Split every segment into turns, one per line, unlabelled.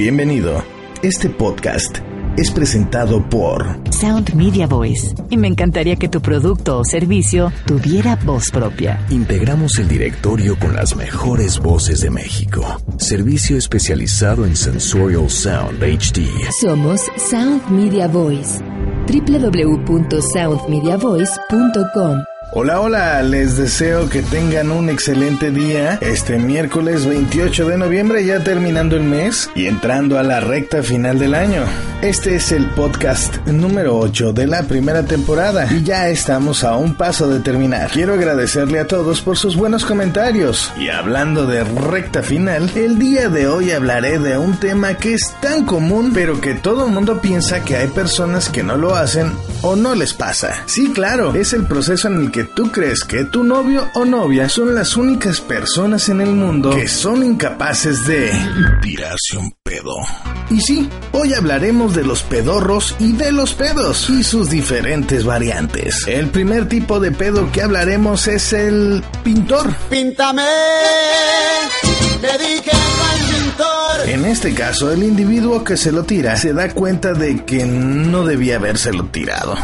Bienvenido. Este podcast es presentado por
Sound Media Voice. Y me encantaría que tu producto o servicio tuviera voz propia.
Integramos el directorio con las mejores voces de México. Servicio especializado en Sensorial Sound HD.
Somos Sound Media Voice. www.soundmediavoice.com
Hola, hola, les deseo que tengan un excelente día este miércoles 28 de noviembre, ya terminando el mes y entrando a la recta final del año. Este es el podcast número 8 de la primera temporada y ya estamos a un paso de terminar. Quiero agradecerle a todos por sus buenos comentarios. Y hablando de recta final, el día de hoy hablaré de un tema que es tan común, pero que todo el mundo piensa que hay personas que no lo hacen o no les pasa. Sí, claro, es el proceso en el que tú crees que tu novio o novia son las únicas personas en el mundo que son incapaces de tirarse un pedo. Y sí, hoy hablaremos de los pedorros y de los pedos y sus diferentes variantes. El primer tipo de pedo que hablaremos es el pintor.
Píntame, le dije
este caso, el individuo que se lo tira se da cuenta de que no debía habérselo tirado.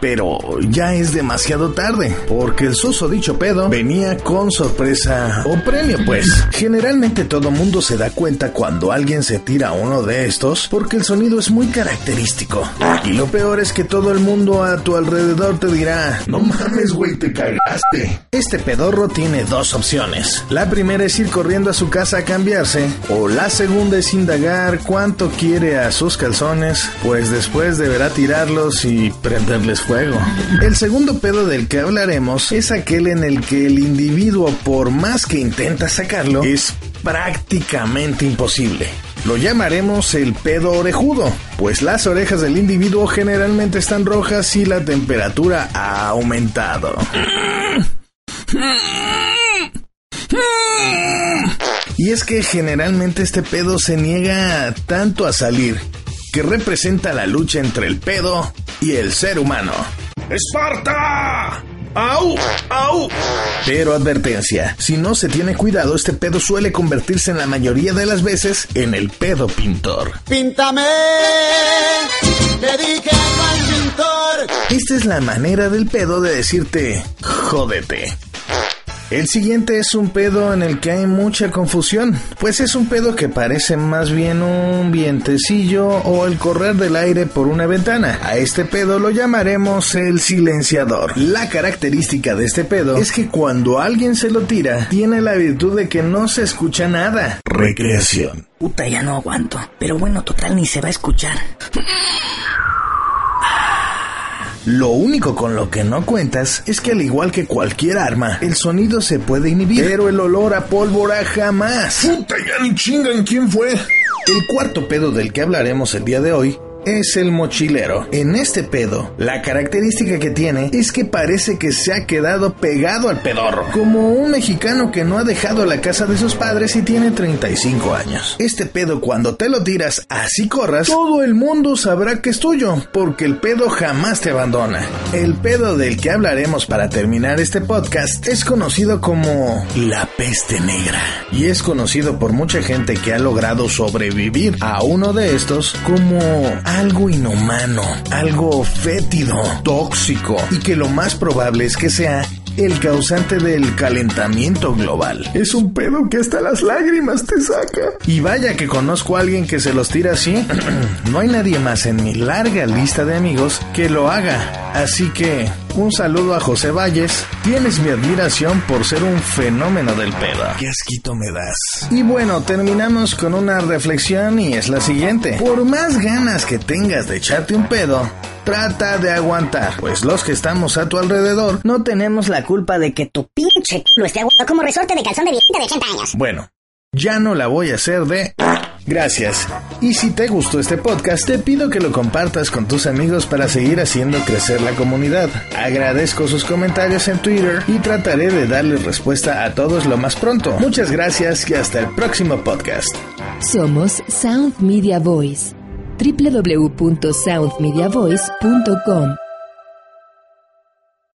Pero ya es demasiado tarde, porque el susodicho pedo venía con sorpresa o premio, pues. Generalmente todo mundo se da cuenta cuando alguien se tira uno de estos, porque el sonido es muy característico. Y lo peor es que todo el mundo a tu alrededor te dirá, no mames, güey, te cagaste. Este pedorro tiene dos opciones. La primera es ir corriendo a su casa a cambiarse, o la segunda es indagar cuánto quiere a sus calzones, pues después deberá tirarlos y prenderles fuego. El segundo pedo del que hablaremos es aquel en el que el individuo, por más que intenta sacarlo, es prácticamente imposible. Lo llamaremos el pedo orejudo, pues las orejas del individuo generalmente están rojas y la temperatura ha aumentado. Y es que generalmente este pedo se niega tanto a salir, que representa la lucha entre el pedo y el ser humano. ¡Esparta! ¡Au! ¡Au! Pero advertencia, si no se tiene cuidado, este pedo suele convertirse en la mayoría de las veces en el pedo pintor.
Píntame, le dije al pintor.
Esta es la manera del pedo de decirte, jódete. El siguiente es un pedo en el que hay mucha confusión, pues es un pedo que parece más bien un vientecillo o el correr del aire por una ventana. A este pedo lo llamaremos el silenciador. La característica de este pedo es que cuando alguien se lo tira, tiene la virtud de que no se escucha nada. Recreación.
Puta, ya no aguanto. Pero bueno, total, ni se va a escuchar.
Lo único con lo que no cuentas es que al igual que cualquier arma, el sonido se puede inhibir, pero el olor a pólvora jamás. Puta, ya ni chingan quién fue. El cuarto pedo del que hablaremos el día de hoy es el mochilero. En este pedo, la característica que tiene es que parece que se ha quedado pegado al pedorro, como un mexicano que no ha dejado la casa de sus padres y tiene 35 años. Este pedo cuando te lo tiras así corras, todo el mundo sabrá que es tuyo, porque el pedo jamás te abandona. El pedo del que hablaremos para terminar este podcast es conocido como la peste negra y es conocido por mucha gente que ha logrado sobrevivir a uno de estos como algo inhumano, algo fétido, tóxico y que lo más probable es que sea el causante del calentamiento global. Es un pedo que hasta las lágrimas te saca. Y vaya que conozco a alguien que se los tira así. no hay nadie más en mi larga lista de amigos que lo haga. Así que un saludo a José Valles. Tienes mi admiración por ser un fenómeno del pedo. Qué asquito me das. Y bueno, terminamos con una reflexión y es la siguiente. Por más ganas que tengas de echarte un pedo, trata de aguantar, pues los que estamos a tu alrededor
No tenemos la culpa de que tu pinche
Lo esté aguantando como resorte de calzón de viejita de 80 años.
Bueno, ya no la voy a hacer de... Gracias. Y si te gustó este podcast, te pido que lo compartas con tus amigos para seguir haciendo crecer la comunidad. Agradezco sus comentarios en Twitter y trataré de darles respuesta a todos lo más pronto. Muchas gracias y hasta el próximo podcast.
Somos Sound Media Voice www.soundmediavoice.com